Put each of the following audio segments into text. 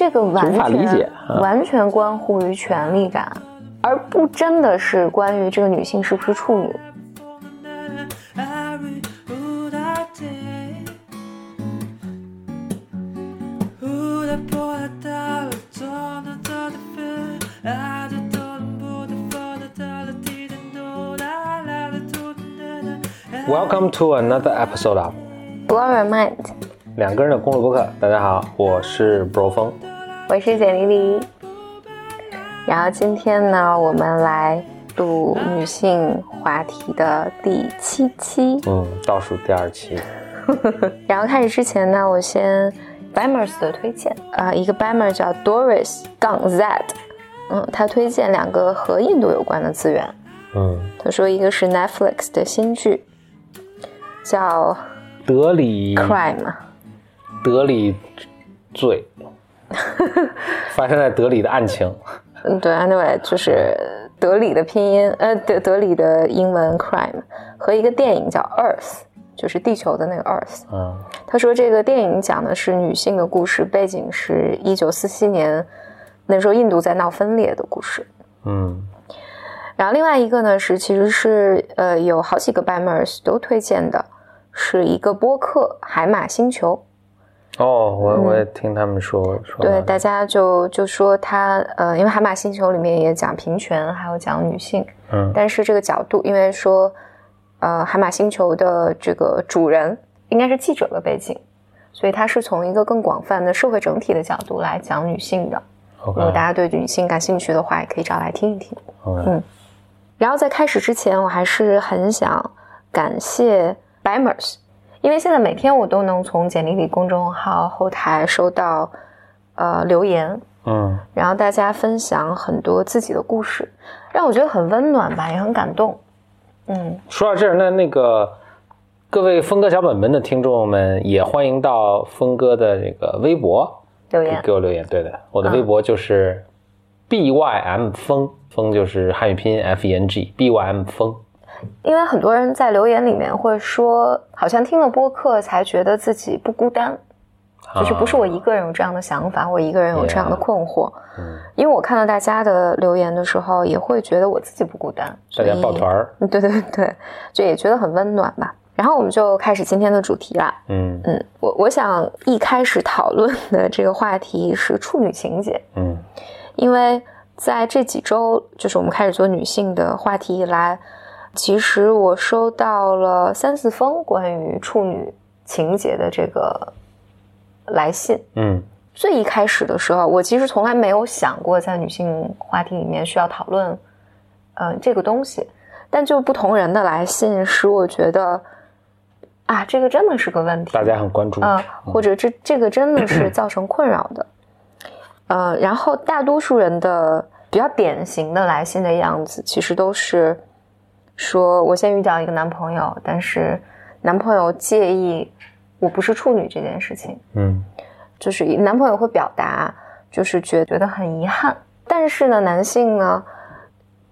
这个完全解啊完全关乎于权力感，而不真的是关于这个女性是不是处女。Welcome to another episode of Blow your mind，两个人的公路播客。大家好，我是 Bro 风。我是简丽丽。然后今天呢，我们来录女性话题的第七期。嗯，倒数第二期。然后开始之前呢，我先 Bamers 的推荐，呃，一个 Bamer 叫 Doris 杠 Z，嗯，他推荐两个和印度有关的资源。嗯，他说一个是 Netflix 的新剧，叫德里 Crime，德里罪，发生在德里的案情。嗯，对，anyway 就是德里的拼音，呃，德德里的英文 Crime 和一个电影叫 Earth，就是地球的那个 Earth。嗯他说这个电影讲的是女性的故事，背景是一九四七年，那时候印度在闹分裂的故事。嗯然后另外一个呢是其实是呃有好几个 b a m e r s 都推荐的，是一个播客海马星球。哦，我我也听他们说说对，大家就就说他呃，因为海马星球里面也讲平权，还有讲女性，嗯。但是这个角度，因为说呃海马星球的这个主人应该是记者的背景，所以他是从一个更广泛的社会整体的角度来讲女性的。如果大家对女性感兴趣的话，也可以找来听一听。OK，然后在开始之前，我还是很想感谢 Bimers，因为现在每天我都能从简历里公众号后台收到呃留言，嗯然后大家分享很多自己的故事，让我觉得很温暖吧，也很感动。嗯，说到这儿，那那个各位峰哥小本本的听众们，也欢迎到峰哥的这个微博留言给给我留言。对的，我的微博就是 B Y M 峰，峰就是汉语拼音 F E N G B Y M 峰。因为很多人在留言里面会说，好像听了播客才觉得自己不孤单，就是不是我一个人有这样的想法，我一个人有这样的困惑。嗯，因为我看到大家的留言的时候，也会觉得我自己不孤单，大家抱团儿。嗯 对对对，就也觉得很温暖吧。然后我们就开始今天的主题啦。嗯嗯，我我想一开始讨论的这个话题是处女情节，嗯因为在这几周，就是我们开始做女性的话题以来，其实我收到了三四封关于处女情节的这个来信。嗯最一开始的时候，我其实从来没有想过在女性话题里面需要讨论，呃，这个东西。但就不同人的来信，使我觉得，啊，这个真的是个问题。大家很关注。啊、或者这这个真的是造成困扰的。呃，然后大多数人的比较典型的来信的样子，其实都是说我先遇到一个男朋友，但是男朋友介意我不是处女这件事情，嗯就是男朋友会表达，就是觉觉得很遗憾，但是呢，男性呢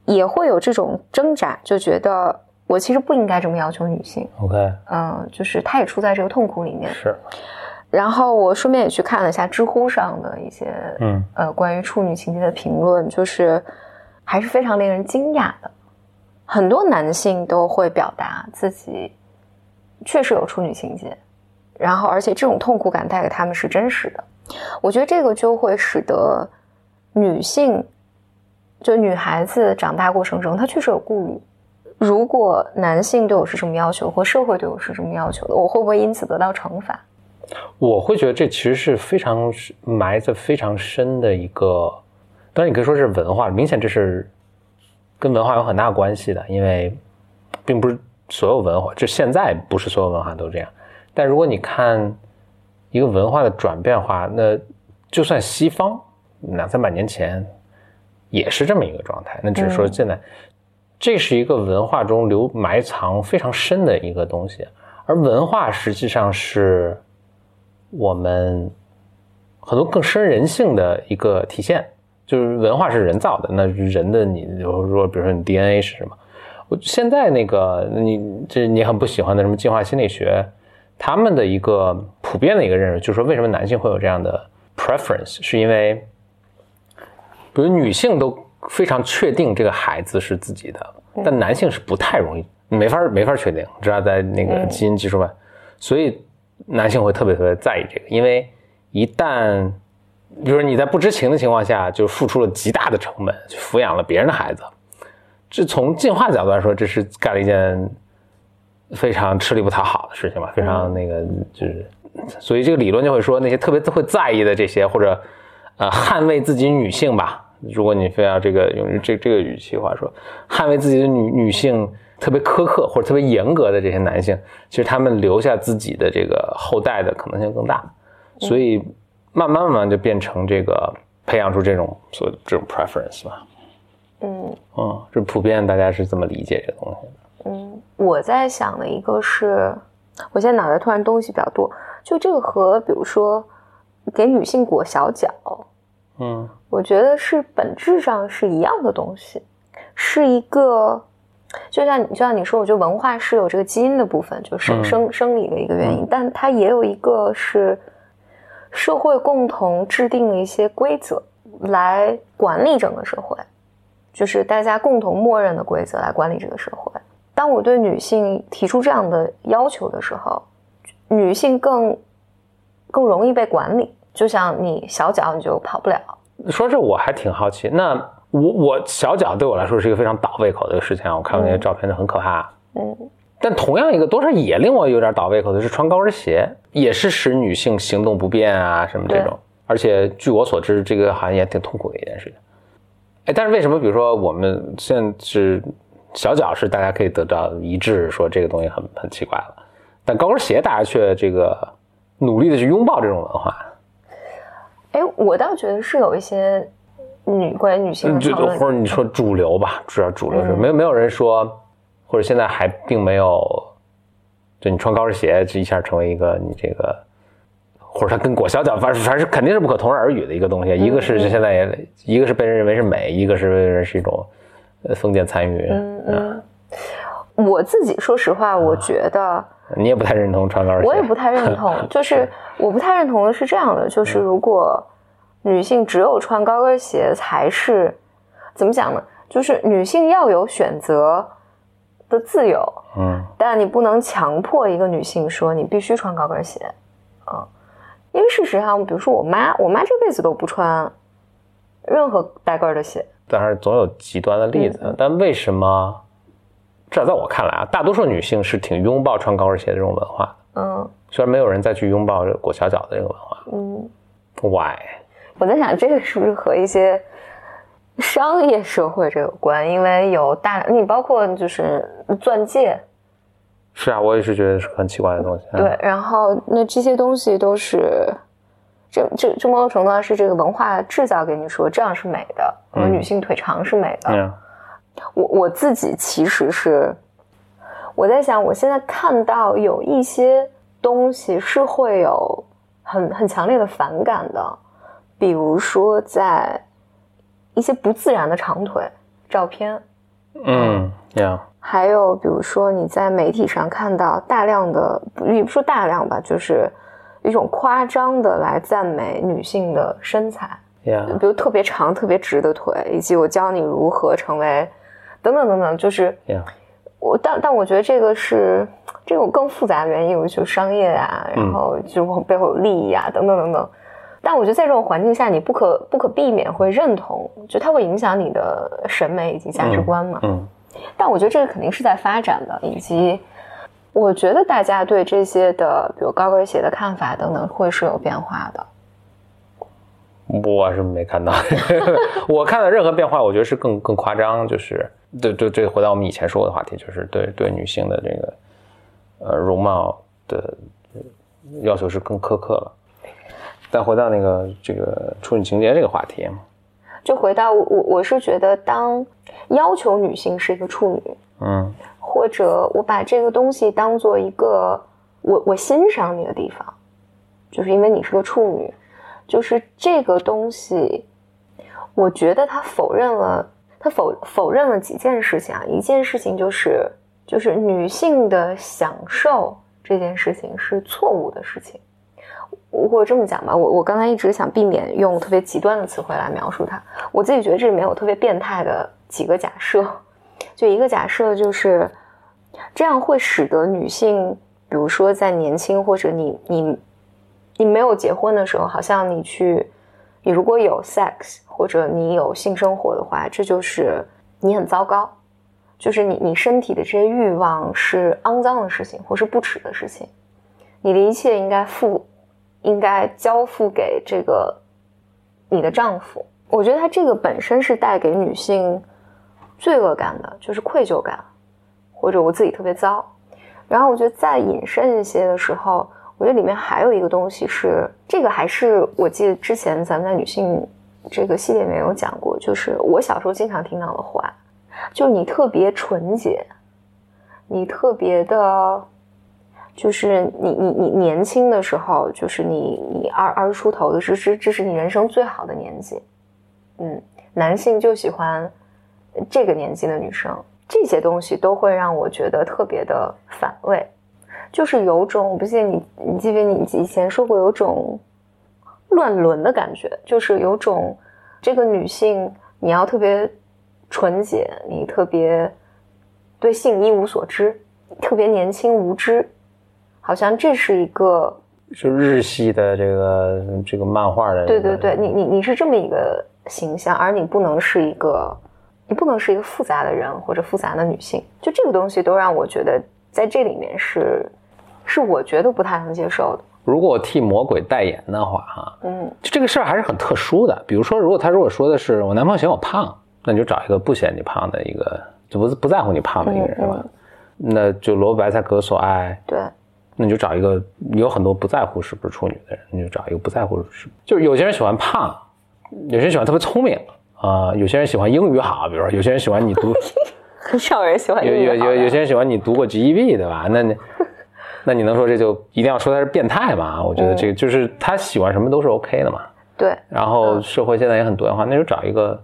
也会有这种挣扎，就觉得我其实不应该这么要求女性，，OK，嗯、就是他也处在这个痛苦里面。是，然后我顺便也去看了一下知乎上的一些嗯呃关于处女情节的评论，就是还是非常令人惊讶的。很多男性都会表达自己确实有处女情节，然后而且这种痛苦感带给他们是真实的。我觉得这个就会使得女性，就女孩子长大过程中，她确实有顾虑。如果男性对我是什么要求，或社会对我是什么要求的，我会不会因此得到惩罚？我会觉得这其实是非常埋在非常深的一个，当然你可以说是文化，明显这是跟文化有很大关系的，因为并不是所有文化，就现在不是所有文化都这样。但如果你看一个文化的转变的话，那就算西方两三百年前也是这么一个状态，那只是说现在、这是一个文化中留埋藏非常深的一个东西，而文化实际上是我们很多更深人性的一个体现。就是文化是人造的，那人的你，比如说，比如说你 DNA 是什么？我现在那个你这你很不喜欢的什么进化心理学，他们的一个普遍的一个认识，就是说为什么男性会有这样的 preference，是因为，比如女性都非常确定这个孩子是自己的，但男性是不太容易，没法没法确定，知道在那个基因技术外，所以男性会特别特别在意这个，因为一旦，比如说你在不知情的情况下就付出了极大的成本去抚养了别人的孩子，这从进化角度来说，这是干了一件非常吃力不讨好的事情吧，非常那个就是。所以这个理论就会说，那些特别会在意的这些，或者呃捍卫自己女性吧，如果你非要这个用这这个语气话说，捍卫自己的女女性特别苛刻或者特别严格的这些男性，其实他们留下自己的这个后代的可能性更大，所以慢慢慢慢就变成这个培养出这种所这种 preference 吧。嗯嗯，这普遍大家是这么理解这个东西的。嗯，我在想的一个是，我现在脑袋突然东西比较多。就这个和比如说给女性裹小脚，嗯，我觉得是本质上是一样的东西，是一个就像就像你说，我觉得文化是有这个基因的部分，就生生生理的一个原因，但它也有一个是社会共同制定了一些规则来管理整个社会，就是大家共同默认的规则来管理这个社会。当我对女性提出这样的要求的时候。女性更更容易被管理，就像你小脚你就跑不了。说这我还挺好奇，那我我小脚对我来说是一个非常倒胃口的一个事情啊！我看过那些照片，就很可怕。嗯，但同样一个多少也令我有点倒胃口的是穿高跟鞋，也是使女性行动不便啊什么这种。而且据我所知，这个好像也挺痛苦的一件事情。哎，但是为什么比如说我们现在是小脚是大家可以得到一致说这个东西很很奇怪了？但高跟鞋，大家却这个努力的去拥抱这种文化。哎，我倒觉得是有一些女关于女性的讨论，或者你说主流吧，主要主流是没有没有人说，或者现在还并没有，就你穿高跟鞋这一下成为一个你这个，或者它跟裹小脚，反正反正肯定是不可同日而语的一个东西。一个是现在也，一个是被人认为是美，一个是被认为是一种封建参与。嗯嗯，我自己说实话，我觉得。你也不太认同穿高跟鞋，我也不太认 同。就是我不太认同的是这样的，就是如果女性只有穿高跟鞋才是怎么讲呢？就是女性要有选择的自由，嗯，但你不能强迫一个女性说你必须穿高跟鞋，啊，因为事实上，比如说我妈，我妈这辈子都不穿任何带跟的鞋。但是，总有极端的例子，但为什么？至少在我看来啊，大多数女性是挺拥抱穿高跟鞋的这种文化。嗯，虽然没有人再去拥抱裹小脚的这个文化。嗯，Why？我在想，这个是不是和一些商业社会这有关？因为有大，你包括就是钻戒。是啊，我也是觉得是很奇怪的东西。对，然后那这些东西都是，这这这某种程度上是这个文化制造给你说这样是美的，和女性腿长是美的。我我自己其实是我在想，我现在看到有一些东西是会有很很强烈的反感的，比如说在一些不自然的长腿照片，嗯，呀，还有比如说你在媒体上看到大量的，也不说大量吧，就是一种夸张的来赞美女性的身材，呀，比如特别长、特别直的腿，以及我教你如何成为。等等等等，就是我，但但我觉得这个是这种更复杂的原因，有就商业啊，然后就背后有利益啊，等等等等。但我觉得在这种环境下，你不可不可避免会认同，就它会影响你的审美以及价值观嘛。嗯。但我觉得这个肯定是在发展的，以及我觉得大家对这些的，比如高跟鞋的看法等等，会是有变化的。我是没看到，我看到任何变化，我觉得是更更夸张，就是。对对对，回到我们以前说过的话题，就是对对女性的这个呃容貌的要求是更苛刻了。再回到那个这个处女情节这个话题，就回到我我是觉得，当要求女性是一个处女，嗯，或者我把这个东西当做一个我我欣赏你的地方，就是因为你是个处女，就是这个东西，我觉得他否认了。他否否认了几件事情啊，一件事情就是就是女性的享受这件事情是错误的事情。我或者这么讲吧，我我刚才一直想避免用特别极端的词汇来描述它。我自己觉得这里面有特别变态的几个假设，就一个假设就是这样会使得女性，比如说在年轻或者你你你没有结婚的时候，好像你去你如果有 sex 或者你有性生活的话，这就是你很糟糕，就是你你身体的这些欲望是肮脏的事情或是不耻的事情，你的一切应该付。应该交付给这个你的丈夫。我觉得他这个本身是带给女性罪恶感的，就是愧疚感，或者我自己特别糟。然后我觉得再引申一些的时候，我觉得里面还有一个东西是，这个还是我记得之前咱们在女性这个系列里面有讲过，就是我小时候经常听到的话，就是你特别纯洁，你特别的。就是你你你年轻的时候，就是你你二二十出头的，这是这是你人生最好的年纪，嗯，男性就喜欢这个年纪的女生，这些东西都会让我觉得特别的反胃，就是有种我不记得你你记不记得你以前说过有种乱伦的感觉，就是有种这个女性你要特别纯洁，你特别对性一无所知，特别年轻无知。好像这是一个，就日系的这个这个漫画的，对对对，你你你是这么一个形象，而你不能是一个，你不能是一个复杂的人或者复杂的女性，就这个东西都让我觉得在这里面是，是我觉得不太能接受的。如果我替魔鬼代言的话，哈，嗯，就这个事儿还是很特殊的。比如说，如果他如果说的是我男朋友嫌我胖，那你就找一个不嫌你胖的一个，就不不在乎你胖的一个人吧，那就萝卜白菜各有所爱，对。那你就找一个有很多不在乎是不是处女的人，你就找一个不在乎是，就是有些人喜欢胖，有些人喜欢特别聪明啊，有些人喜欢英语好，比如说有些人喜欢你读，很少人喜欢有有有有些人喜欢你读过 GEB 对吧？那你那你能说这就一定要说他是变态吗？我觉得这个就是他喜欢什么都是 OK 的嘛。对。然后社会现在也很多元化，那就找一个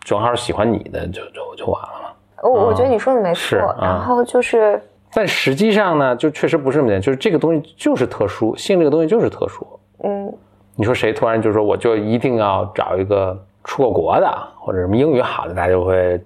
正好喜欢你的就就就完了嘛。我我觉得你说的没错，然后就是。但实际上呢，就确实不是这么简单，就是这个东西就是特殊，性这个东西就是特殊。嗯，你说谁突然就说我就一定要找一个出过国的或者什么英语好的，大家就会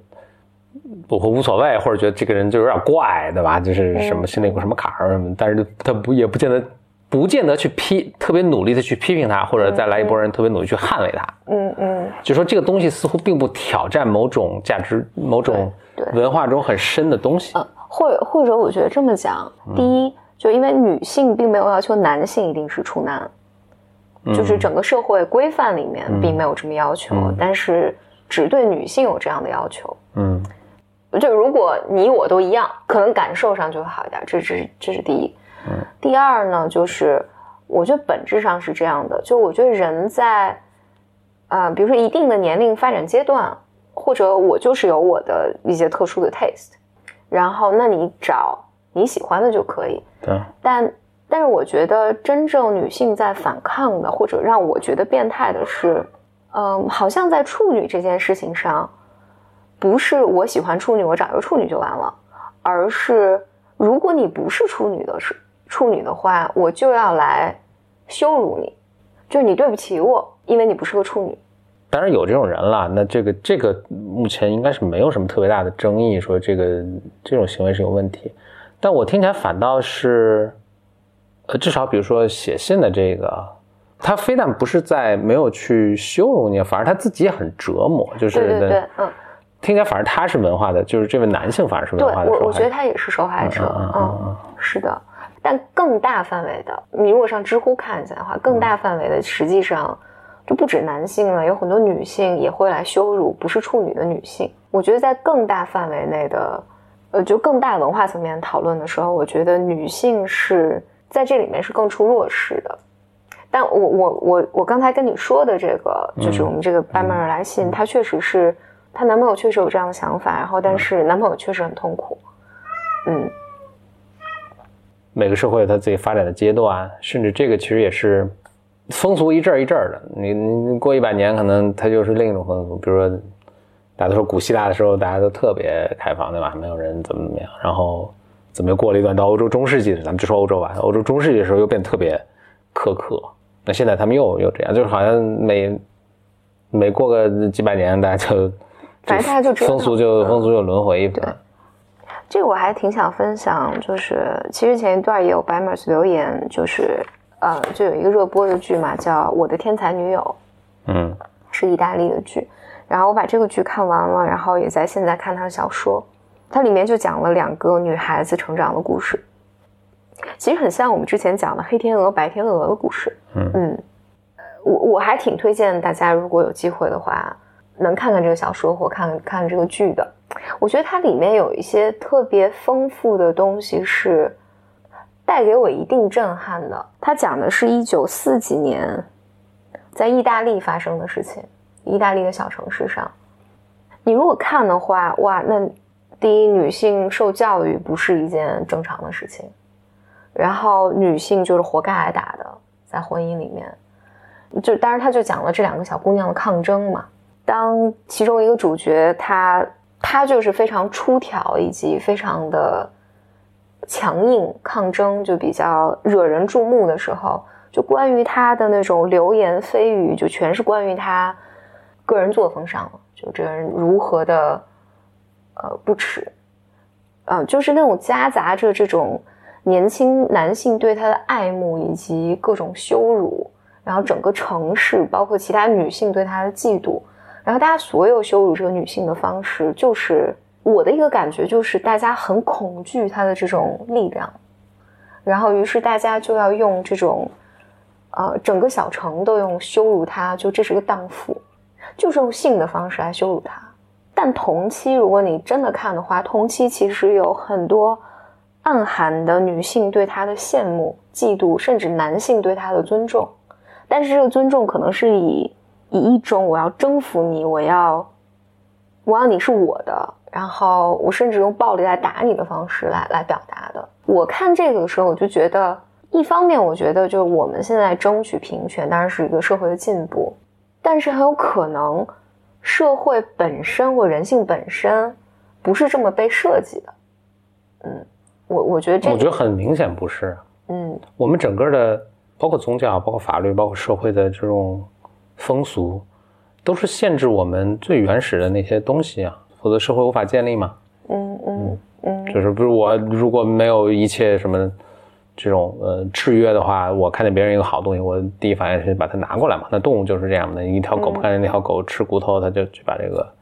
不会无所谓，或者觉得这个人就有点怪，对吧？就是什么心里有什么坎儿什么，但是他不也不见得不见得去批，特别努力的去批评他，或者再来一波人特别努力去捍卫他。嗯嗯，就说这个东西似乎并不挑战某种价值、某种文化中很深的东西。或或者，我觉得这么讲，第一，就因为女性并没有要求男性一定是处男，就是整个社会规范里面并没有这么要求，但是只对女性有这样的要求。嗯，就如果你我都一样，可能感受上就会好一点。这是这是第一。嗯，第二呢，就是我觉得本质上是这样的，就我觉得人在啊，比如说一定的年龄发展阶段，或者我就是有我的一些特殊的 taste。然后，那你找你喜欢的就可以。对。但但是，我觉得真正女性在反抗的，或者让我觉得变态的是，嗯，好像在处女这件事情上，不是我喜欢处女，我找一个处女就完了，而是如果你不是处女的是处女的话，我就要来羞辱你，就是你对不起我，因为你不是个处女。当然有这种人了，那这个这个目前应该是没有什么特别大的争议，说这个这种行为是有问题。但我听起来反倒是，呃，至少比如说写信的这个，他非但不是在没有去羞辱你，反而他自己也很折磨，就是对对对，嗯，听起来反而他是文化的，就是这位男性反而是文化的我我觉得他也是受害者，嗯，是的。但更大范围的，你如果上知乎看一下的话，更大范围的实际上。就不止男性了，有很多女性也会来羞辱不是处女的女性。我觉得在更大范围内的，呃，就更大文化层面讨论的时候，我觉得女性是在这里面是更出弱势的。但我我我我刚才跟你说的这个，就是我们这个班妹儿来信，她确实是她男朋友确实有这样的想法，然后但是男朋友确实很痛苦。嗯，每个社会有他自己发展的阶段，甚至这个其实也是。风俗一阵儿一阵儿的，你你过一百年，可能它就是另一种风俗。比如说，大家都说古希腊的时候，大家都特别开放，对吧？没有人怎么怎么样。然后，怎么又过了一段到欧洲中世纪？咱们就说欧洲吧。欧洲中世纪的时候又变得特别苛刻。那现在他们又又这样，就是好像每每过个几百年，大家就反正大家就风俗就风俗就轮回一番。这个我还挺想分享，就是其实前一段也有白 e r s 留言，就是呃，就有一个热播的剧嘛，叫《我的天才女友》，嗯，是意大利的剧。然后我把这个剧看完了，然后也在现在看他的小说，它里面就讲了两个女孩子成长的故事，其实很像我们之前讲的黑天鹅白天鹅的故事。嗯嗯，我我还挺推荐大家，如果有机会的话，能看看这个小说或看看这个剧的。我觉得它里面有一些特别丰富的东西，是带给我一定震撼的。它讲的是一九四几年在意大利发生的事情，意大利的小城市上。你如果看的话，哇，那第一，女性受教育不是一件正常的事情，然后女性就是活该挨打的，在婚姻里面。就当然，他就讲了这两个小姑娘的抗争嘛。当其中一个主角她。她就是非常出挑，以及非常的强硬抗争，就比较惹人注目的时候，就关于他的那种流言蜚语，就全是关于他个人作风上了，就这个人如何的呃不耻，嗯，就是那种夹杂着这种年轻男性对他的爱慕以及各种羞辱，然后整个城市包括其他女性对他的嫉妒。然后大家所有羞辱这个女性的方式，就是我的一个感觉，就是大家很恐惧他的这种力量，然后于是大家就要用这种，呃，整个小城都用羞辱他，就这是个荡妇，就是用性的方式来羞辱他。但同期，如果你真的看的话，同期其实有很多暗含的女性对他的羡慕、嫉妒，甚至男性对他的尊重，但是这个尊重可能是以。以一种我要征服你，我要，我要你是我的，然后我甚至用暴力来打你的方式来来表达的。我看这个的时候，我就觉得，一方面我觉得就是我们现在争取平权，当然是一个社会的进步，但是很有可能社会本身或人性本身不是这么被设计的。嗯，我我觉得这我觉得很明显不是。嗯，我们整个的包括宗教、包括法律、包括社会的这种。风俗都是限制我们最原始的那些东西啊，否则社会无法建立嘛。嗯嗯嗯，就是不是我如果没有一切什么这种呃制约的话，我看见别人一个好东西，我第一反应是把它拿过来嘛。那动物就是这样的，一条狗不看见那条狗吃骨头，它就去把这个，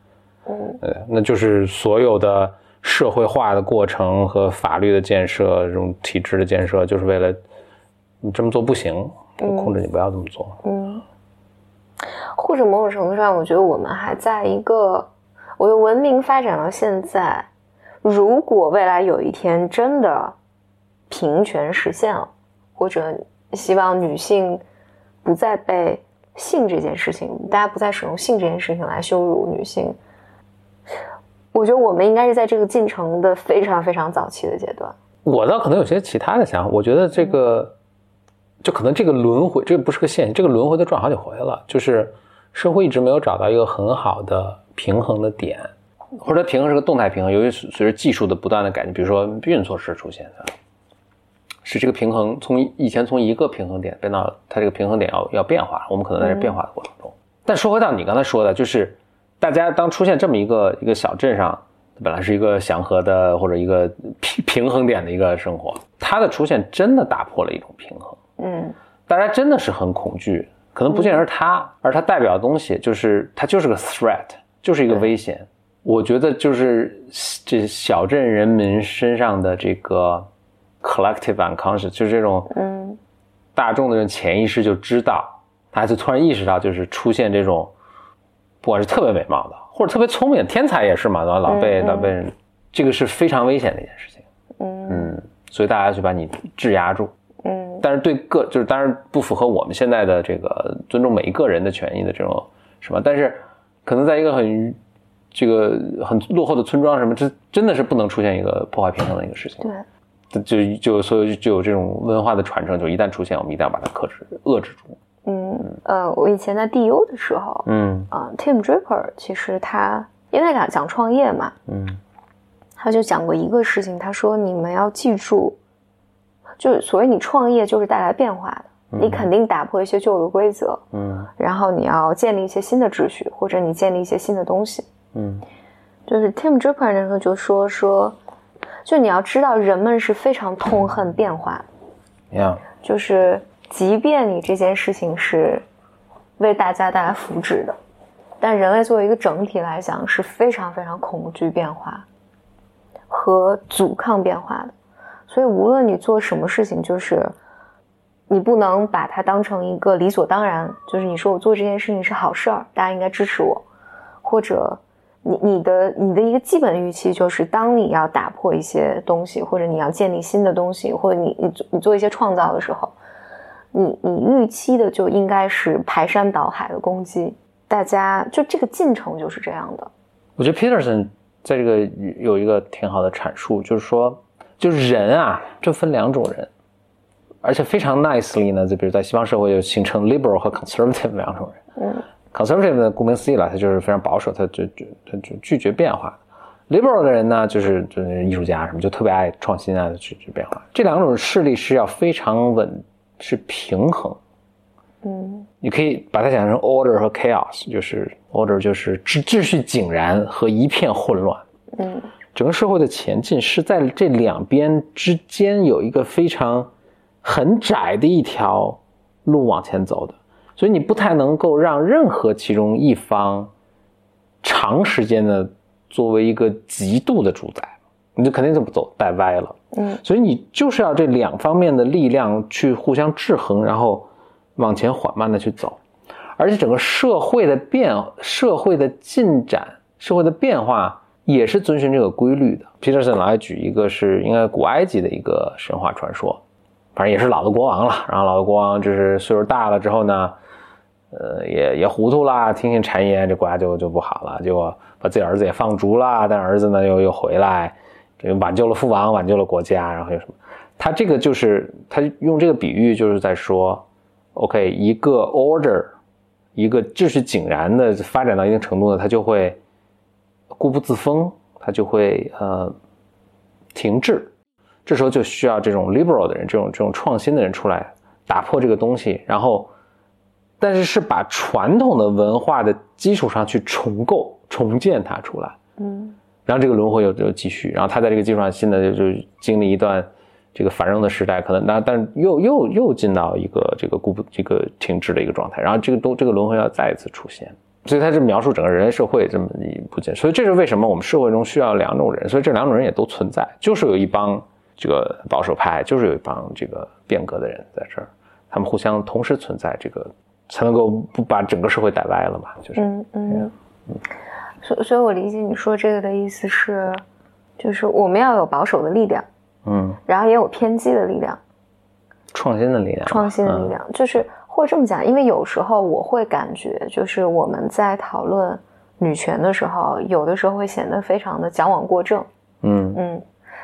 嗯，呃，那就是所有的社会化的过程和法律的建设，这种体制的建设，就是为了你这么做不行，控制你不要这么做。嗯。或者某种程度上，我觉得我们还在一个，我的文明发展到现在，如果未来有一天真的平权实现了，或者希望女性不再被性这件事情，大家不再使用性这件事情来羞辱女性，我觉得我们应该是在这个进程的非常非常早期的阶段。我倒可能有些其他的想法，我觉得这个。就可能这个轮回，这个不是个线，这个轮回都转好几回了。就是社会一直没有找到一个很好的平衡的点，或者它平衡是个动态平衡。由于随着技术的不断的改进，比如说避孕措施出现的，使这个平衡从以前从一个平衡点变到它这个平衡点要要变化。我们可能在这变化的过程中。但说回到你刚才说的，就是大家当出现这么一个一个小镇上，本来是一个祥和的或者一个平平衡点的一个生活，它的出现真的打破了一种平衡。嗯，大家真的是很恐惧，可能不见得是他，而它代表的东西就是它就是个 threat，就是一个危险。我觉得就是这小镇人民身上的这个 collective unconscious，就是这种嗯大众的人潜意识就知道，他就突然意识到，就是出现这种不管是特别美貌的，或者特别聪明，天才也是嘛，老被老被人，这个是非常危险的一件事情。嗯嗯，所以大家就把你质押住。嗯但是对个就是当然不符合我们现在的这个尊重每一个人的权益的这种什么？但是可能在一个很这个很落后的村庄什么，这真的是不能出现一个破坏平衡的一个事情。对，就就所以就有这种文化的传承，就一旦出现，我们一定要把它克制遏制住。嗯呃，我以前在 DU 的时候，嗯啊，Tim Draper 其实他因为讲讲创业嘛，嗯，他就讲过一个事情，他说你们要记住。就是所谓你创业，就是带来变化的。你肯定打破一些旧的规则，嗯。然后你要建立一些新的秩序，或者你建立一些新的东西。嗯。就是 Tim Draper 那个就说说，就你要知道，人们是非常痛恨变化。的，呀，就是即便你这件事情是为大家带来福祉的，但人类作为一个整体来讲是非常非常恐惧变化和阻抗变化的。所以无论你做什么事情，就是你不能把它当成一个理所当然，就是你说我做这件事情是好事儿，大家应该支持我，或者你你的你的一个基本预期就是，当你要打破一些东西，或者你要建立新的东西，或者你你你做一些创造的时候，你你预期的就应该是排山倒海的攻击，大家就这个进程就是这样的。我觉得 Peterson 在这个有一个挺好的阐述，就是说，就是人啊，就分两种人，而且非常 nicely 呢，就比如在西方社会就形成 liberal 和 conservative 两种人。嗯 conservative 呢，顾名思义了，他就是非常保守，他就就他就拒绝变化。liberal 的人呢，就是就是艺术家什么，就特别爱创新啊，拒绝变化。这两种势力是要非常稳，是平衡。嗯你可以把它想象成 order 和 chaos，就是 order 就是秩秩序井然和一片混乱。嗯整个社会的前进是在这两边之间有一个非常很窄的一条路往前走的，所以你不太能够让任何其中一方长时间的作为一个极度的主宰，你就肯定这么走带歪了。嗯所以你就是要这两方面的力量去互相制衡，然后往前缓慢的去走，而且整个社会的变、社会的进展、社会的变化也是遵循这个规律的。Peterson 来举一个是应该古埃及的一个神话传说，反正也是老的国王了，然后老的国王就是岁数大了之后呢，呃，也也糊涂啦，听信谗言，这国家就就不好了，结果把自己儿子也放逐了，但儿子呢又又回来。这挽救了父王，挽救了国家，然后有什么？他这个就是他用这个比喻，就是在说，OK，一个 order，一个秩序井然的发展到一定程度呢，他就会固步自封，他就会呃停滞。这时候就需要这种 liberal 的人，这种这种创新的人出来打破这个东西，然后，但是是把传统的文化的基础上去重构、重建它出来。嗯然后这个轮回又又继续，然后他在这个基础上新的就就经历一段这个繁荣的时代，可能那但又又又进到一个这个固步这个停滞的一个状态，然后这个都这个轮回要再一次出现，所以他是描述整个人类社会这么一部件，所以这是为什么我们社会中需要两种人，所以这两种人也都存在，就是有一帮这个保守派，就是有一帮这个变革的人在这儿，他们互相同时存在，这个才能够不把整个社会带歪了嘛，就是。嗯嗯，所所以，我理解你说这个的意思是，就是我们要有保守的力量，嗯，然后也有偏激的力量，创新的力量，创新的力嗯。量，就是或者这么讲，因为有时候我会感觉，就是我们在讨论女权的时候，有的时候会显得非常的矫枉过正。嗯。嗯，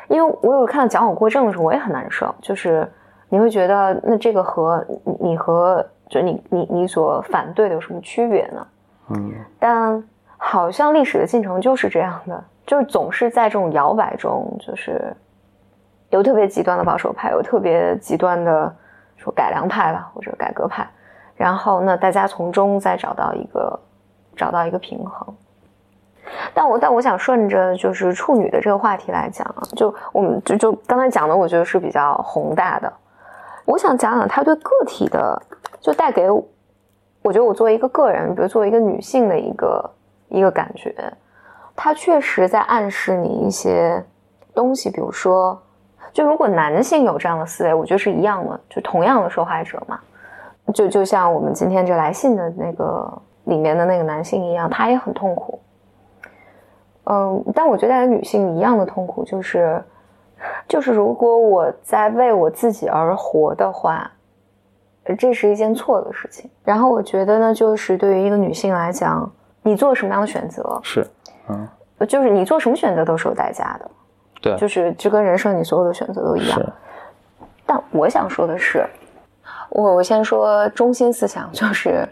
因为我有看到矫枉过正的时候，我也很难受，就是你会觉得，那这个和你你和就你你你所反对的有什么区别呢？嗯但好像历史的进程就是这样的，就是总是在这种摇摆中，就是有特别极端的保守派，有特别极端的说改良派吧，或者改革派，然后呢，大家从中再找到一个找到一个平衡。但我但我想顺着就是处女的这个话题来讲啊，就我们就就刚才讲的，我觉得是比较宏大的。我想讲讲它对个体的，就带给我，觉得我作为一个个人，比如作为一个女性的一个一个感觉，它确实在暗示你一些东西，比如说，就如果男性有这样的思维，我觉得是一样的，就同样的受害者嘛，就就像我们今天这来信的那个里面的那个男性一样，他也很痛苦。嗯，但我觉得女性一样的痛苦，就是，就是如果我在为我自己而活的话，这是一件错的事情。然后我觉得呢，就是对于一个女性来讲，你做什么样的选择，是，嗯，就是你做什么选择都是有代价的，对，就是就跟人生你所有的选择都一样。但我想说的是，我我先说中心思想，就是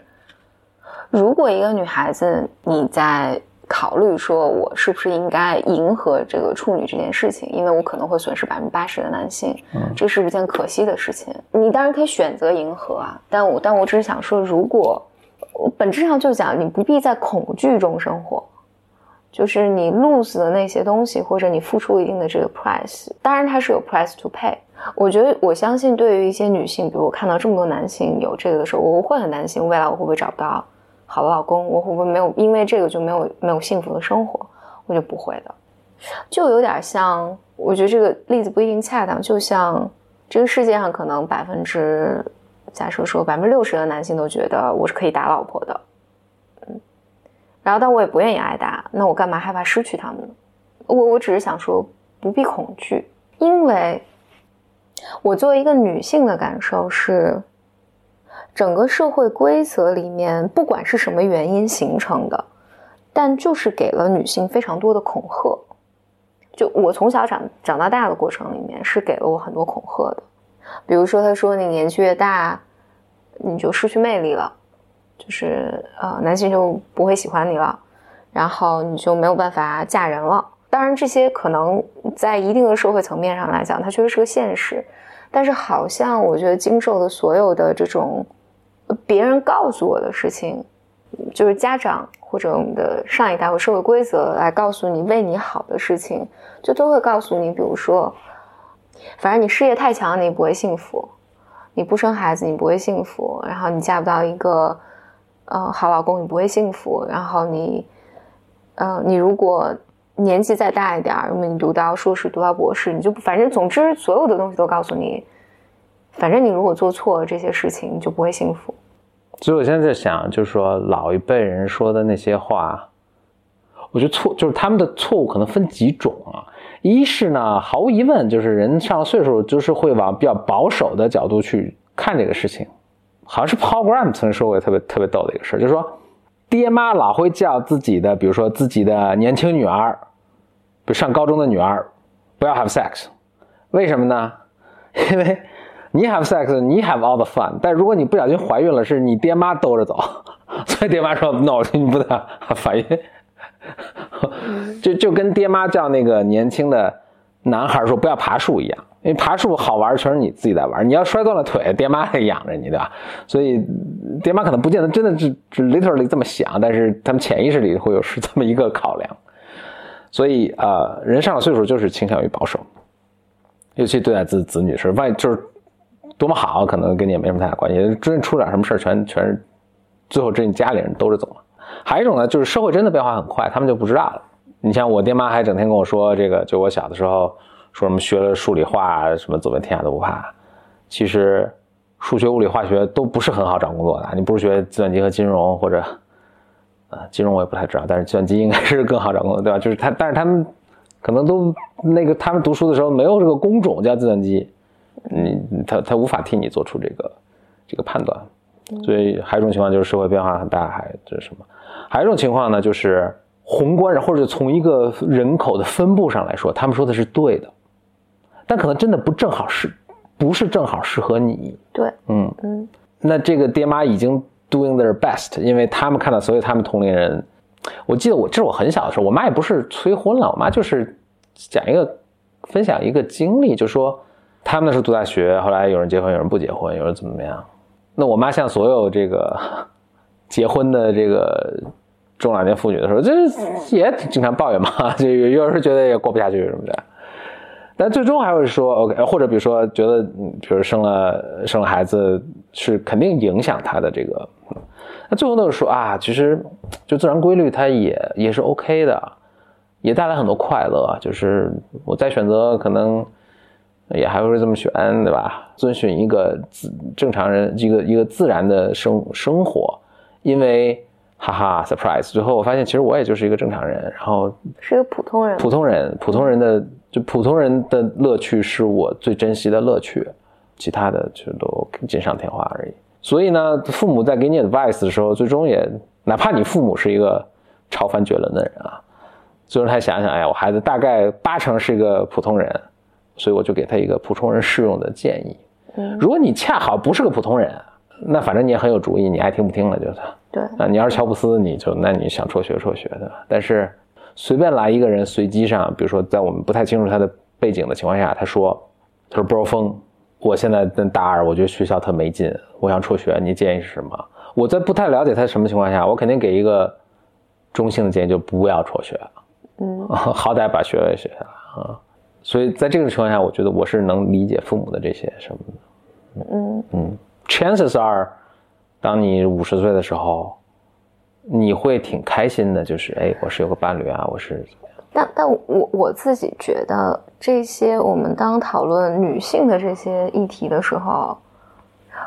如果一个女孩子你在考虑说我是不是应该迎合这个处女这件事情，因为我可能会损失百分之八十的男性，这是一件可惜的事情。你当然可以选择迎合啊，但我但我只是想说，如果我本质上就讲，你不必在恐惧中生活。就是你 lose 的那些东西，或者你付出一定的这个 price，当然它是有 price to pay。我觉得我相信，对于一些女性，比如我看到这么多男性有这个的时候，我会很担心未来我会不会找不到好的老公，我会不会没有因为这个就没有没有幸福的生活？我就不会的，就有点像，我觉得这个例子不一定恰当，就像这个世界上可能百分之，假设说百分之六十的男性都觉得我是可以打老婆的。嗯然后，但我也不愿意挨打，那我干嘛害怕失去他们呢？我我只是想说，不必恐惧，因为，我作为一个女性的感受是，整个社会规则里面，不管是什么原因形成的，但就是给了女性非常多的恐吓。就我从小长长到大的过程里面，是给了我很多恐吓的，比如说，他说你年纪越大，你就失去魅力了。就是呃，男性就不会喜欢你了，然后你就没有办法嫁人了。当然，这些可能在一定的社会层面上来讲，它确实是个现实。但是，好像我觉得经受的所有的这种别人告诉我的事情，就是家长或者我们的上一代或社会规则来告诉你为你好的事情，就都会告诉你，比如说，反正你事业太强，你不会幸福；你不生孩子，你不会幸福；然后你嫁不到一个。呃，好老公，你不会幸福。然后你，呃，你如果年纪再大一点，如果你读到硕士、读到博士，你就反正总之所有的东西都告诉你，反正你如果做错了这些事情，你就不会幸福。所以我现在在想，就是说老一辈人说的那些话，我觉得错，就是他们的错误可能分几种啊。一是呢，毫无疑问，就是人上了岁数，就是会往比较保守的角度去看这个事情。好像是 Paul Graham 曾经说过特别特别逗的一个事儿就是说，爹妈老会叫自己的，比如说自己的年轻女儿，比如上高中的女儿，不要 have sex，为什么呢？因为你 have sex，你 have all the fun，但如果你不小心怀孕了，是你爹妈兜着走，所以爹妈说 no，你不能怀孕，就就跟爹妈叫那个年轻的男孩说不要爬树一样。因为爬树好玩，全是你自己在玩。你要摔断了腿，爹妈得养着你，对吧？所以爹妈可能不见得真的是 literally 这么想，但是他们潜意识里会有是这么一个考量。所以呃，人上了岁数就是倾向于保守，尤其对待自子女是，万一就是多么好，可能跟你也没什么太大关系。真出点什么事全全是最后这你家里人兜着走了。还有一种呢，就是社会真的变化很快，他们就不知道了。你像我爹妈还整天跟我说这个，就我小的时候。说什么学了数理化，什么走遍天下都不怕。其实，数学、物理、化学都不是很好找工作的。你不如学计算机和金融，或者，啊，金融我也不太知道，但是计算机应该是更好找工作，对吧？就是他，但是他们可能都那个，他们读书的时候没有这个工种叫计算机，你他他无法替你做出这个这个判断。所以还有一种情况就是社会变化很大，还这是什么？还有一种情况呢，就是宏观或者从一个人口的分布上来说，他们说的是对的。但可能真的不正好是，不是正好适合你。对，嗯嗯。那这个爹妈已经 doing their best，因为他们看到所有他们同龄人。我记得我这是我很小的时候，我妈也不是催婚了，我妈就是讲一个分享一个经历，就说他们那时候读大学，后来有人结婚，有人不结婚，有人怎么怎么样。那我妈像所有这个 结婚的这个中老年妇女的时候，就是也经常抱怨嘛，就有时候觉得也过不下去什么的。但最终还会说 OK，或者比如说觉得，比如生了生了孩子是肯定影响他的这个，那最后都是说啊，其实就自然规律它也也是 OK 的，也带来很多快乐。就是我在选择，可能也还会这么选，对吧？遵循一个自正常人一个一个自然的生生活，因为哈哈 surprise，最后我发现其实我也就是一个正常人，然后是个普通人，普通人，普通人的。就普通人的乐趣是我最珍惜的乐趣，其他的就都锦上添花而已。所以呢，父母在给你 advice 的时候，最终也哪怕你父母是一个超凡绝伦的人啊，最终他想想，哎呀，我孩子大概八成是一个普通人，所以我就给他一个普通人适用的建议。嗯，如果你恰好不是个普通人，那反正你也很有主意，你爱听不听了，就是对，啊，你要是乔布斯，你就那你想辍学辍学对吧？但是随便来一个人，随机上，比如说在我们不太清楚他的背景的情况下，他说，他说波峰，我现在在大二，我觉得学校特没劲，我想辍学，你建议是什么？我在不太了解他什么情况下，我肯定给一个中性的建议，就不要辍学，嗯 好歹把学位学下来啊。所以在这个情况下，我觉得我是能理解父母的这些什么的。嗯。嗯，chances are，当你五十岁的时候，你会挺开心的，就是哎，我是有个伴侣啊，我是但但我我自己觉得，这些我们当讨论女性的这些议题的时候，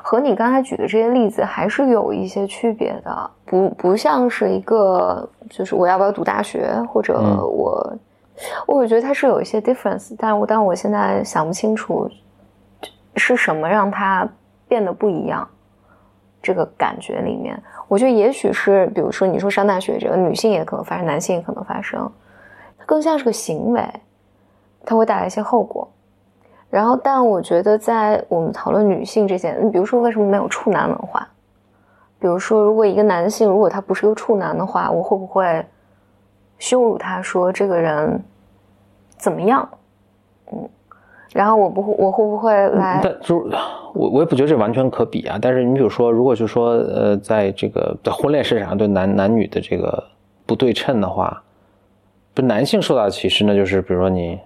和你刚才举的这些例子还是有一些区别的，不不像是一个就是我要不要读大学，或者嗯我，觉得它是有一些 difference，但我但我现在想不清楚是什么让它变得不一样。这个感觉里面，我觉得也许是，比如说你说上大学这个，女性也可能发生，男性也可能发生，更像是个行为，它会带来一些后果。然后，但我觉得在我们讨论女性这些，你比如说为什么没有处男文化？比如说，如果一个男性如果他不是个处男的话，我会不会羞辱他说这个人怎么样？嗯，然后我不会，我会不会来？但就是我我也不觉得这完全可比啊。但是你比如说，如果就说呃，在这个在婚恋市场上对男男女的这个不对称的话，不男性受到歧视呢，就是比如说你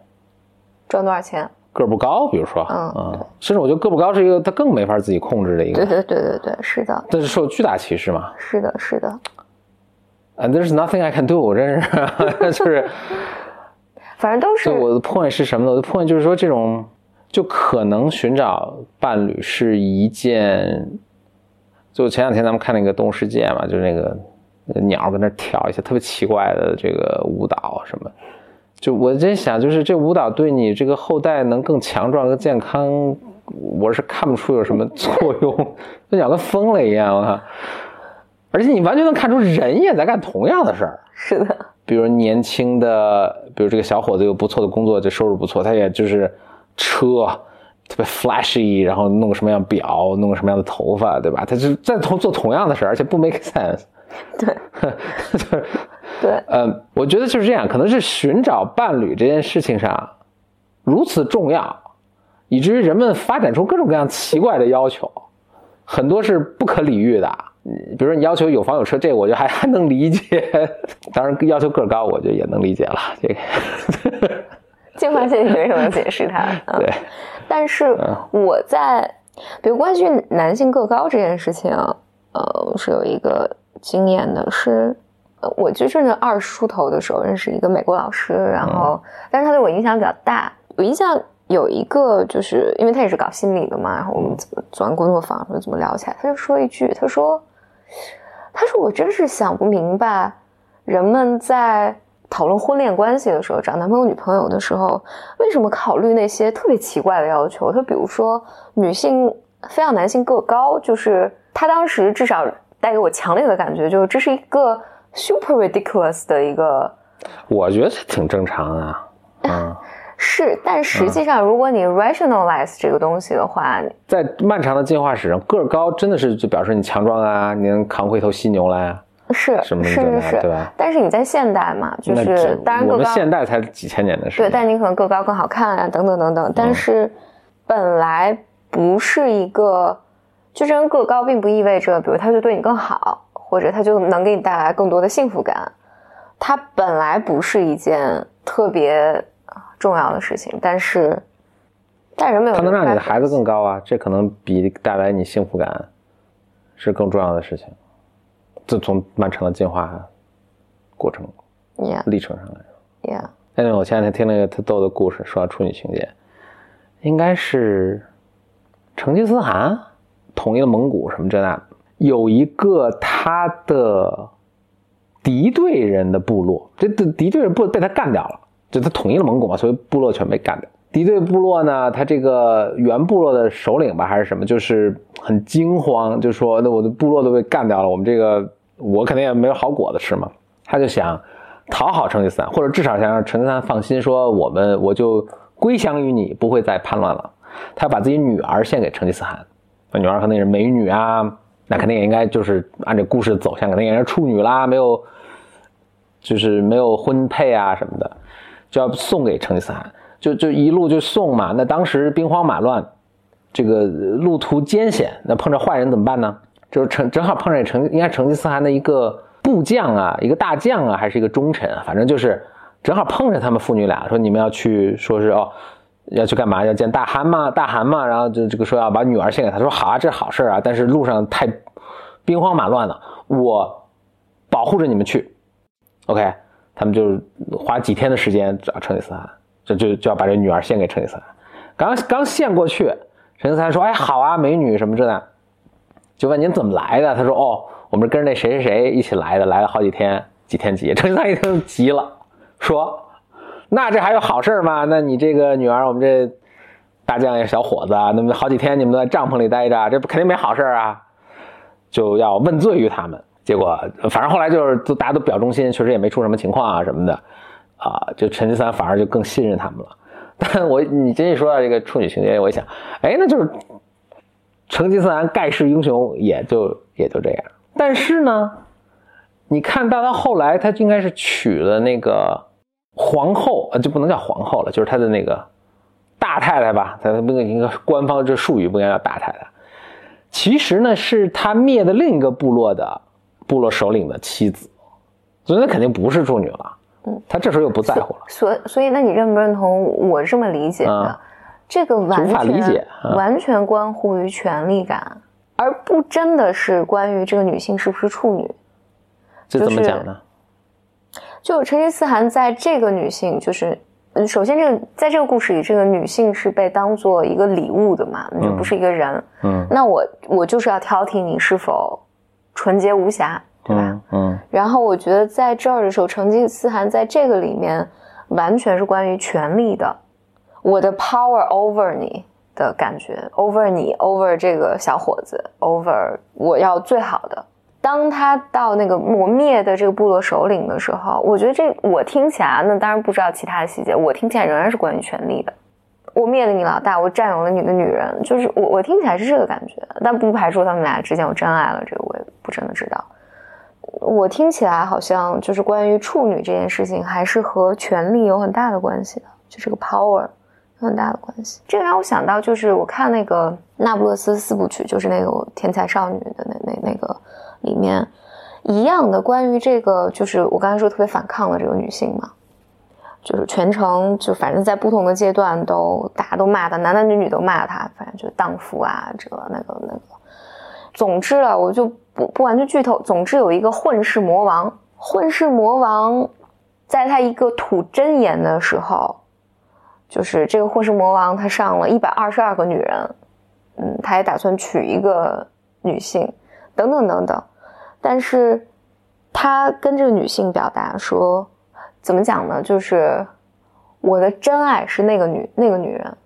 赚多少钱？个儿不高，比如说，嗯嗯，甚至我觉得个儿不高是一个他更没法自己控制的一个，对对对对对，是的，这是受巨大歧视嘛。是的，是的。啊，There's nothing I can do，我真是 就是。反正都是所以我的 point 是什么呢？我的 point 就是说，这种就可能寻找伴侣是一件，就前两天咱们看那个《动物世界》嘛，就是那个那个鸟跟那跳一些特别奇怪的这个舞蹈什么，就我在想，就是这舞蹈对你这个后代能更强壮、更健康，我是看不出有什么作用。那鸟跟疯了一样，我靠！而且你完全能看出人也在干同样的事儿。是的，比如年轻的，比如这个小伙子有不错的工作，这收入不错，他也就是车特别 flashy，然后弄个什么样表，弄个什么样的头发，对吧？他是在同做同样的事儿，而且不 make sense。对就是，对，嗯，我觉得就是这样，可能是寻找伴侣这件事情上如此重要，以至于人们发展出各种各样奇怪的要求，很多是不可理喻的。嗯比如说你要求有房有车，这个我觉得还还能理解。当然要求个高，我觉得也能理解了。这个 净化心理学是能解释它。嗯、对，但是我在，比如关于男性个高这件事情，呃，是有一个经验的，是，呃，我就是那二十出头的时候认识一个美国老师，然后，但是他对我影响比较大。我印象有一个，就是因为他也是搞心理的嘛，然后我们怎么做完工作坊，说怎么聊起来，他就说一句，他说，他说我真是想不明白，人们在。讨论婚恋关系的时候，找男朋友、女朋友的时候，为什么考虑那些特别奇怪的要求？他比如说，女性非要男性个高，就是他当时至少带给我强烈的感觉，就是这是一个 super ridiculous 的一个。我觉得挺正常的，是，但实际上，如果你 rationalize 这个东西的话，在漫长的进化史上，个儿高真的是就表示你强壮啊，你能扛回一头犀牛来啊。是是是是，对吧？但是你在现代嘛，就是当然我们现代才几千年的事，对，但你可能个高更好看啊，等等等等。但是本来不是一个，就这人个高，并不意味着，比如他就对你更好，或者他就能给你带来更多的幸福感。它本来不是一件特别重要的事情，但是但人们有它能让你的孩子更高啊，这可能比带来你幸福感是更重要的事情。自从漫长的进化过程 yeah. 历程上来说，Yeah。哎，我前两天听了一个特逗的故事，说处女情节，应该是成吉思汗统一了蒙古什么这那，有一个他的敌对人的部落，这敌对人部被他干掉了，就他统一了蒙古嘛，所以部落全被干掉。敌对部落呢，他这个原部落的首领吧，还是什么，就是很惊慌，就说那我的部落都被干掉了，我们这个。我肯定也没有好果子吃嘛，他就想讨好成吉思汗，或者至少想让成吉思汗放心，说我们我就归降于你，不会再叛乱了。他把自己女儿献给成吉思汗，那女儿可能也是美女啊，那肯定也应该就是按照故事走向，肯定也是处女啦，没有，就是没有婚配啊什么的，就要送给成吉思汗，就就一路就送嘛。那当时兵荒马乱，这个路途艰险，那碰着坏人怎么办呢？就是成正好碰上成应该成吉思汗的一个部将啊，一个大将啊，还是一个忠臣啊，反正就是正好碰上他们父女俩，说你们要去，说是哦。要去干嘛？要见大汗嘛？大汗嘛？然后就这个说要把女儿献给他，说好啊，这是好事啊。但是路上太兵荒马乱了，我保护着你们去。OK，他们就花几天的时间找成吉思汗，就就就要把这女儿献给成吉思汗。刚刚献过去，成吉思汗说：“哎，好啊，美女什么这的。”就问您怎么来的？他说：“哦，我们跟着那谁谁谁一起来的，来了好几天，几天几。”成吉思汗一听急了，说。那这还有好事吗？那你这个女儿，我们这大将也小伙子，那么好几天你们都在帐篷里待着，这不肯定没好事啊！就要问罪于他们。结果反正后来就是都大家都表忠心，确实也没出什么情况啊什么的啊。就成吉思汗反而就更信任他们了。但我你这一说到这个处女情节，我一想，哎，那就是成吉思汗盖世英雄也就也就这样。但是呢，你看到他后来，他应该是娶了那个。皇后就不能叫皇后了，就是他的那个大太太吧，他那个应该官方这术语不应该叫大太太。其实呢，是他灭的另一个部落的部落首领的妻子，所以那肯定不是处女了。嗯，他这时候又不在乎了。所所以，那你认不认同我这么理解的？这个完全完全关乎于权力感，而不真的是关于这个女性是不是处女。这怎么讲呢？就成吉思汗在这个女性，就是嗯，首先这个在这个故事里，这个女性是被当做一个礼物的嘛，就不是一个人。嗯，那我我就是要挑剔你是否纯洁无瑕，对吧？嗯。然后我觉得在这儿的时候，成吉思汗在这个里面完全是关于权力的，我的 power over 你的感觉，over 你，over 这个小伙子，over 我要最好的。当他到那个磨灭的这个部落首领的时候，我觉得这我听起来，那当然不知道其他的细节，我听起来仍然是关于权力的。我灭了你老大，我占有了你的女人，就是我我听起来是这个感觉，但不排除他们俩之间有真爱了，这个我也不真的知道。我听起来好像就是关于处女这件事情，还是和权力有很大的关系的，就这个 power 有很大的关系。这个让我想到，就是我看那个《那不勒斯四部曲》，就是那个天才少女的那那那个。里面一样的关于这个，就是我刚才说特别反抗的这个女性嘛，就是全程就反正在不同的阶段都大家都骂他，男男女女都骂他，反正就荡妇啊，这个那个那个。总之啊，我就不不完全剧透。总之有一个混世魔王，混世魔王在他一个吐真言的时候，就是这个混世魔王他上了一百二十二个女人，嗯，他也打算娶一个女性。等等等等，但是他跟这个女性表达说，怎么讲呢？就是我的真爱是那个女那个女人，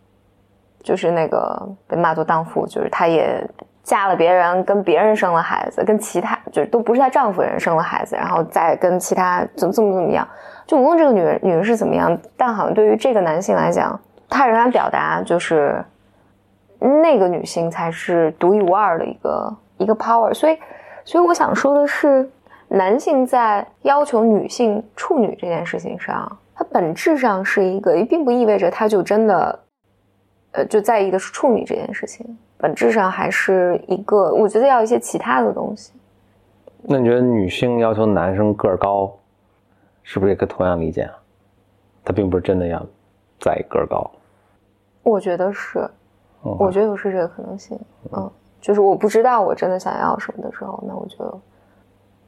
就是那个被骂作荡妇，就是她也嫁了别人，跟别人生了孩子，跟其他就是都不是她丈夫人生了孩子，然后再跟其他怎么怎么怎么样，就无论这个女人女人是怎么样，但好像对于这个男性来讲，他仍然表达就是那个女性才是独一无二的一个。一个 power，所以，所以我想说的是，男性在要求女性处女这件事情上，它本质上是一个，也并不意味着他就真的，呃，就在意的是处女这件事情。本质上还是一个，我觉得要一些其他的东西。那你觉得女性要求男生个儿高，是不是也可以同样理解啊？他并不是真的要在意个儿高。我觉得是，我觉得有是这个可能性，嗯。就是我不知道我真的想要什么的时候，那我就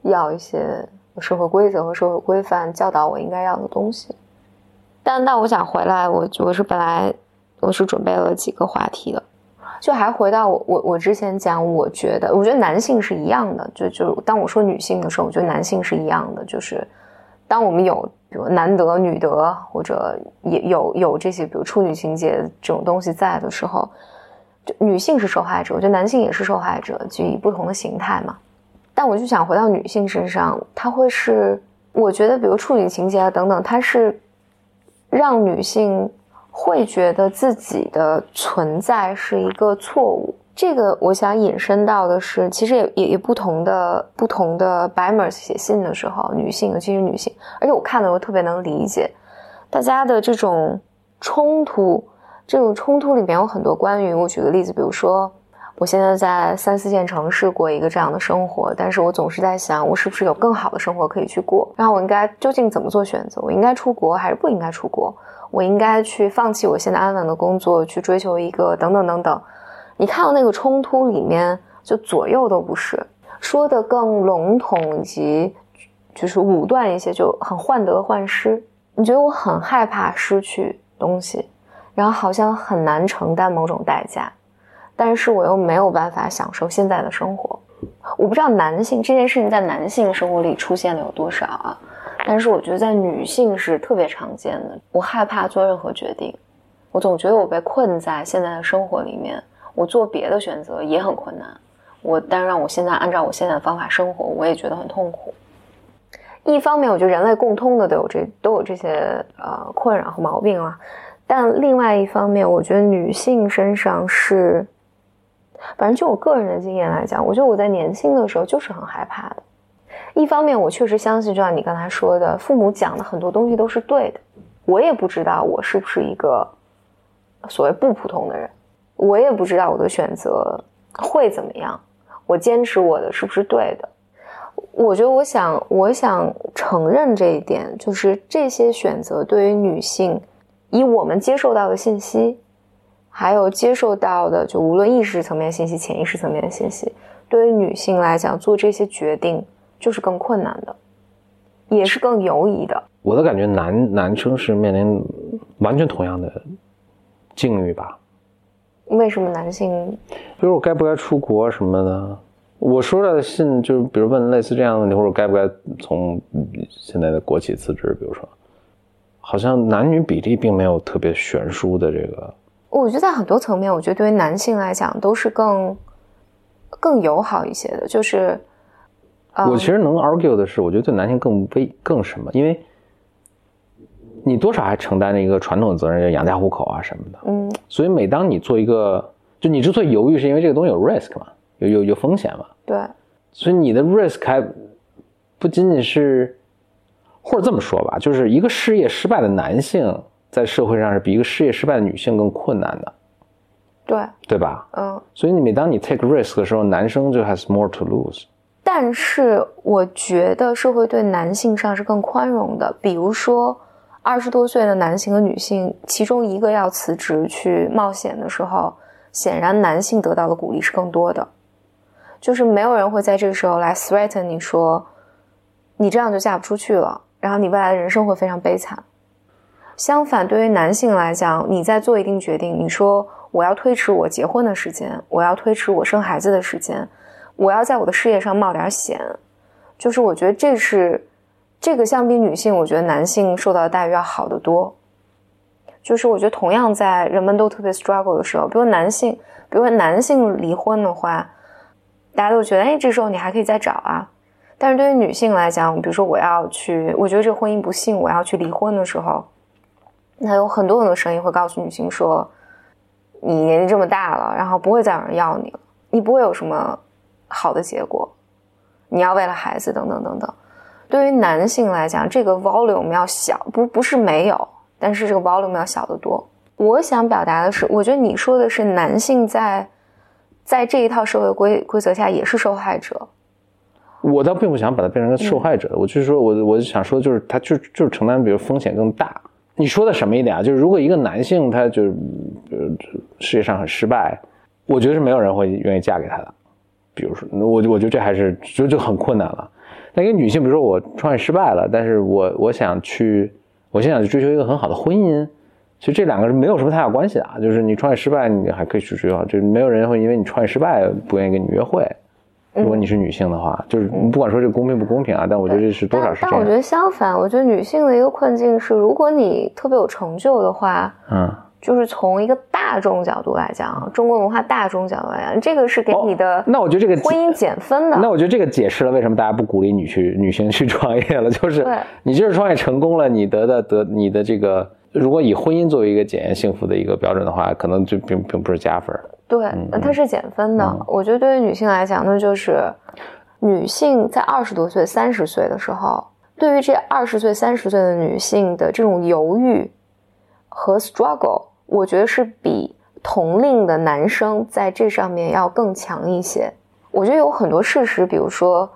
要一些社会规则和社会规范教导我应该要的东西。但但我想回来，我我是本来我是准备了几个话题的，就还回到我我我之前讲，我觉得我觉得男性是一样的，就就当我说女性的时候，我觉得男性是一样的，就是当我们有比如男德女德或者也有有这些比如处女情节这种东西在的时候。就女性是受害者，我觉得男性也是受害者，就以不同的形态嘛。但我就想回到女性身上，她会是，我觉得比如处女情节啊等等，它是让女性会觉得自己的存在是一个错误，这个我想引申到的是，其实也也也不同的不同的 b i m e r s 写信的时候，女性尤其是女性，而且我看的我特别能理解。大家的这种冲突，这种冲突里面有很多关于我举个例子，比如说我现在在三四线城市过一个这样的生活，但是我总是在想，我是不是有更好的生活可以去过？然后我应该究竟怎么做选择？我应该出国还是不应该出国？我应该去放弃我现在安稳的工作，去追求一个等等等等。你看到那个冲突里面，就左右都不是，说的更笼统以及就是武断一些，就很患得患失。你觉得我很害怕失去东西，然后好像很难承担某种代价，但是我又没有办法享受现在的生活。我不知道男性这件事情在男性生活里出现了有多少啊，但是我觉得在女性是特别常见的。我害怕做任何决定，我总觉得我被困在现在的生活里面。我做别的选择也很困难，我但让我现在按照我现在的方法生活，我也觉得很痛苦。一方面，我觉得人类共通的都有这都有这些呃困扰和毛病了，但另外一方面，我觉得女性身上是，反正就我个人的经验来讲，我觉得我在年轻的时候就是很害怕的。一方面，我确实相信，就像你刚才说的，父母讲的很多东西都是对的。我也不知道我是不是一个所谓不普通的人。我也不知道我的选择会怎么样，我坚持我的是不是对的？我觉得，我想，我想承认这一点，就是这些选择对于女性，以我们接受到的信息，还有接受到的，就无论意识层面信息、潜意识层面的信息，对于女性来讲，做这些决定就是更困难的，也是更犹疑的。我的感觉，男男生是面临完全同样的境遇吧。为什么男性？比如我该不该出国什么的？我收到的信就是，比如问类似这样的问题，或者该不该从现在的国企辞职？比如说，好像男女比例并没有特别悬殊的这个。我觉得在很多层面，我觉得对于男性来讲都是更更友好一些的。就是，我其实能 argue 的是，我觉得对男性更危更什么？因为。你多少还承担着一个传统的责任，要养家糊口啊什么的。嗯，所以每当你做一个，就你之所以犹豫，是因为这个东西有 risk 嘛，有有有风险嘛。对。所以你的 risk 还不仅仅是，或者这么说吧，就是一个事业失败的男性在社会上是比一个事业失败的女性更困难的。对。对吧？嗯。所以你每当你 take risk 的时候，男生就 has more to lose。但是我觉得社会对男性上是更宽容的，比如说。二十多岁的男性和女性，其中一个要辞职去冒险的时候，显然男性得到的鼓励是更多的。就是没有人会在这个时候来 threaten 你说，你这样就嫁不出去了，然后你未来的人生会非常悲惨。相反，对于男性来讲，你在做一定决定，你说我要推迟我结婚的时间，我要推迟我生孩子的时间，我要在我的事业上冒点险，就是我觉得这是。这个相比女性，我觉得男性受到的待遇要好得多。就是我觉得同样在人们都特别 struggle 的时候，比如男性，比如说男性离婚的话，大家都觉得，哎，这时候你还可以再找啊。但是对于女性来讲，比如说我要去，我觉得这婚姻不幸，我要去离婚的时候，那有很多很多声音会告诉女性说，你年纪这么大了，然后不会再有人要你了，你不会有什么好的结果，你要为了孩子等等等等。对于男性来讲，这个 volume 要小，不不是没有，但是这个 volume 要小得多。我想表达的是，我觉得你说的是男性在在这一套社会规规则下也是受害者。我倒并不想把它变成个受害者，我就是说我我就想说，就是他就就是承担，比如风险更大。你说的什么一点啊？就是如果一个男性他就是呃事业上很失败，我觉得是没有人会愿意嫁给他的。比如说，我我觉得这还是就就很困难了。那一个女性，比如说我创业失败了，但是我我想去，我现在想去追求一个很好的婚姻，其实这两个是没有什么太大关系啊。就是你创业失败，你还可以去追求，就是没有人会因为你创业失败不愿意跟你约会。如果你是女性的话，就是不管说这公平不公平啊，但我觉得这是多少是这样。但我觉得相反，我觉得女性的一个困境是，如果你特别有成就的话，嗯。就是从一个大众角度来讲，中国文化大众角度来讲，这个是给你的。那我觉得这个婚姻减分的。那我觉得这个解释了为什么大家不鼓励女去女性去创业了，就是你就是创业成功了，你得的得你的这个，如果以婚姻作为一个检验幸福的一个标准的话，可能就并并不是加分。对，它是减分的。我觉得对于女性来讲，那就是女性在二十多岁、三十岁的时候，对于这二十岁、三十岁的女性的这种犹豫和 struggle，我觉得是比同龄的男生在这上面要更强一些。我觉得有很多事实，比如说，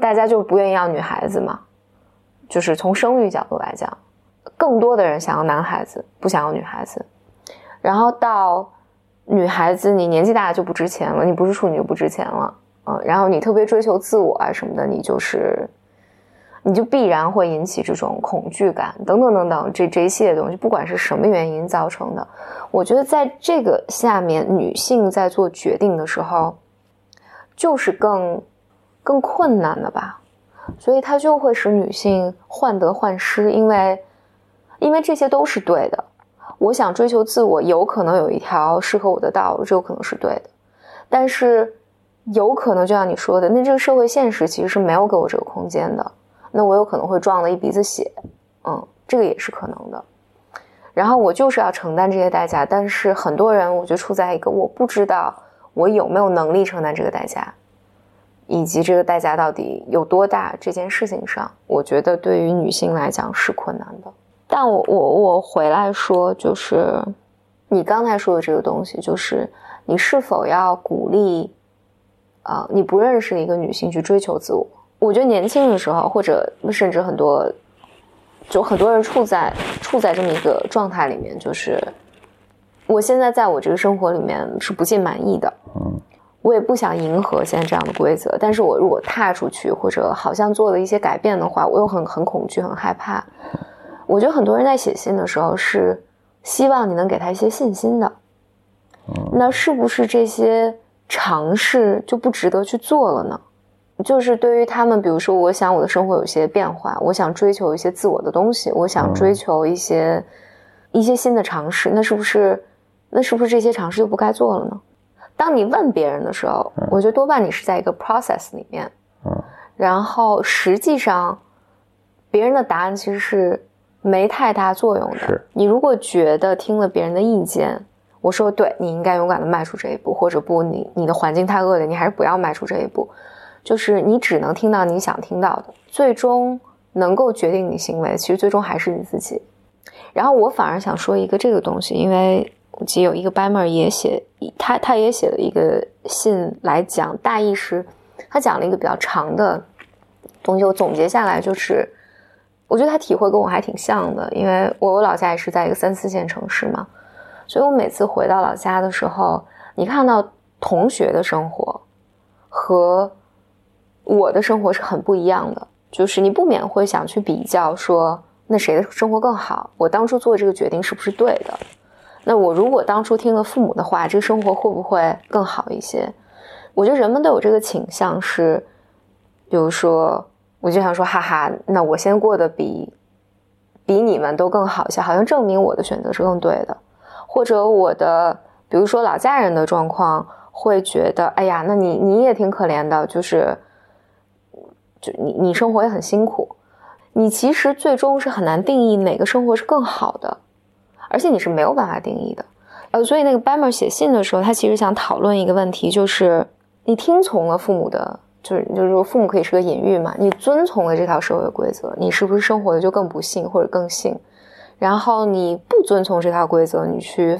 大家就不愿意要女孩子嘛，就是从生育角度来讲，更多的人想要男孩子，不想要女孩子。然后到女孩子，你年纪大了就不值钱了，你不是处女就不值钱了，嗯。然后你特别追求自我啊什么的，你就是，你就必然会引起这种恐惧感，等等等等，这这一系列东西，不管是什么原因造成的，我觉得在这个下面，女性在做决定的时候。就是更更困难的吧，所以它就会使女性患得患失，因为因为这些都是对的。我想追求自我，有可能有一条适合我的道路，这有可能是对的。但是有可能就像你说的，那这个社会现实其实是没有给我这个空间的。那我有可能会撞了一鼻子血，嗯，这个也是可能的。然后我就是要承担这些代价，但是很多人我就处在一个我不知道。我有没有能力承担这个代价，以及这个代价到底有多大？这件事情上，我觉得对于女性来讲是困难的。但我我我回来说，就是你刚才说的这个东西，就是你是否要鼓励啊你不认识的一个女性去追求自我？我觉得年轻的时候，或者甚至很多，就很多人处在处在这么一个状态里面，就是。我现在在我这个生活里面是不尽满意的，嗯，我也不想迎合现在这样的规则。但是我如果踏出去，或者好像做了一些改变的话，我又很很恐惧、很害怕。我觉得很多人在写信的时候是希望你能给他一些信心的，那是不是这些尝试就不值得去做了呢？就是对于他们，比如说，我想我的生活有些变化，我想追求一些自我的东西，我想追求一些一些新的尝试，那是不是？那是不是这些尝试就不该做了呢？当你问别人的时候，我觉得多半你是在一个 process 里面，嗯，然后实际上别人的答案其实是没太大作用的。是你如果觉得听了别人的意见，我说对你应该勇敢的迈出这一步，或者不，你你的环境太恶劣，你还是不要迈出这一步。就是你只能听到你想听到的，最终能够决定你行为，其实最终还是你自己。然后我反而想说一个这个东西，因为。其实有一个 Baimer 也写，他他也写了一个信来讲，大意是，他讲了一个比较长的东西。我总结下来就是，我觉得他体会跟我还挺像的，因为我我老家也是在一个三四线城市嘛，所以我每次回到老家的时候，你看到同学的生活和我的生活是很不一样的，就是你不免会想去比较，说那谁的生活更好？我当初做这个决定是不是对的？那我如果当初听了父母的话，这个生活会不会更好一些？我觉得人们都有这个倾向，是，比如说，我就想说，哈哈，那我先过得比比你们都更好一些，好像证明我的选择是更对的。或者我的，比如说老家人的状况，会觉得，哎呀，那你你也挺可怜的，就是，就你你生活也很辛苦，你其实最终是很难定义哪个生活是更好的。而且你是没有办法定义的，呃，所以那个 Bamer 写信的时候，他其实想讨论一个问题，就是你听从了父母的，就是就是说父母可以是个隐喻嘛，你遵从了这套社会规则，你是不是生活的就更不幸或者更幸？然后你不遵从这套规则，你去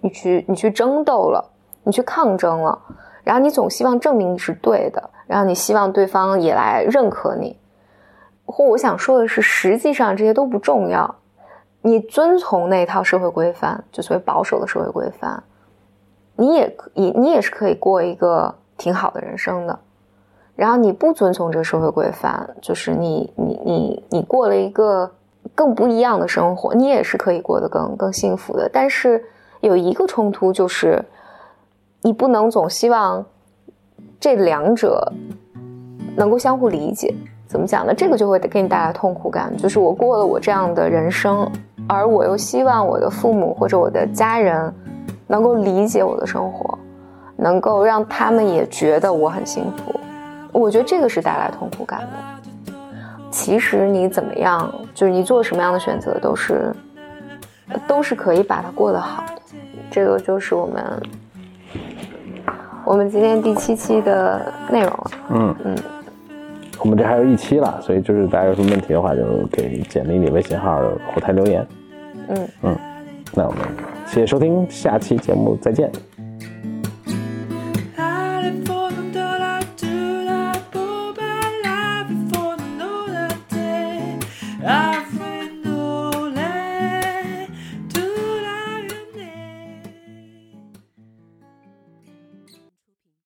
你去你去争斗了，你去抗争了，然后你总希望证明你是对的，然后你希望对方也来认可你，或我想说的是，实际上这些都不重要。你遵从那套社会规范，就所谓保守的社会规范，你也可以，你也是可以过一个挺好的人生的。然后你不遵从这个社会规范，就是你你你你过了一个更不一样的生活，你也是可以过得更更幸福的。但是有一个冲突，就是你不能总希望这两者能够相互理解。怎么讲呢？这个就会给你带来痛苦感，就是我过了我这样的人生。而我又希望我的父母或者我的家人能够理解我的生活，能够让他们也觉得我很幸福。我觉得这个是带来痛苦感的。其实你怎么样，就是你做什么样的选择，都是都是可以把它过得好的。这个就是我们我们今天第七期的内容了。嗯嗯，我们这还有一期了，所以就是大家有什么问题的话，就给简历里微信号后台留言。嗯嗯，那我们谢谢收听，下期节目再见。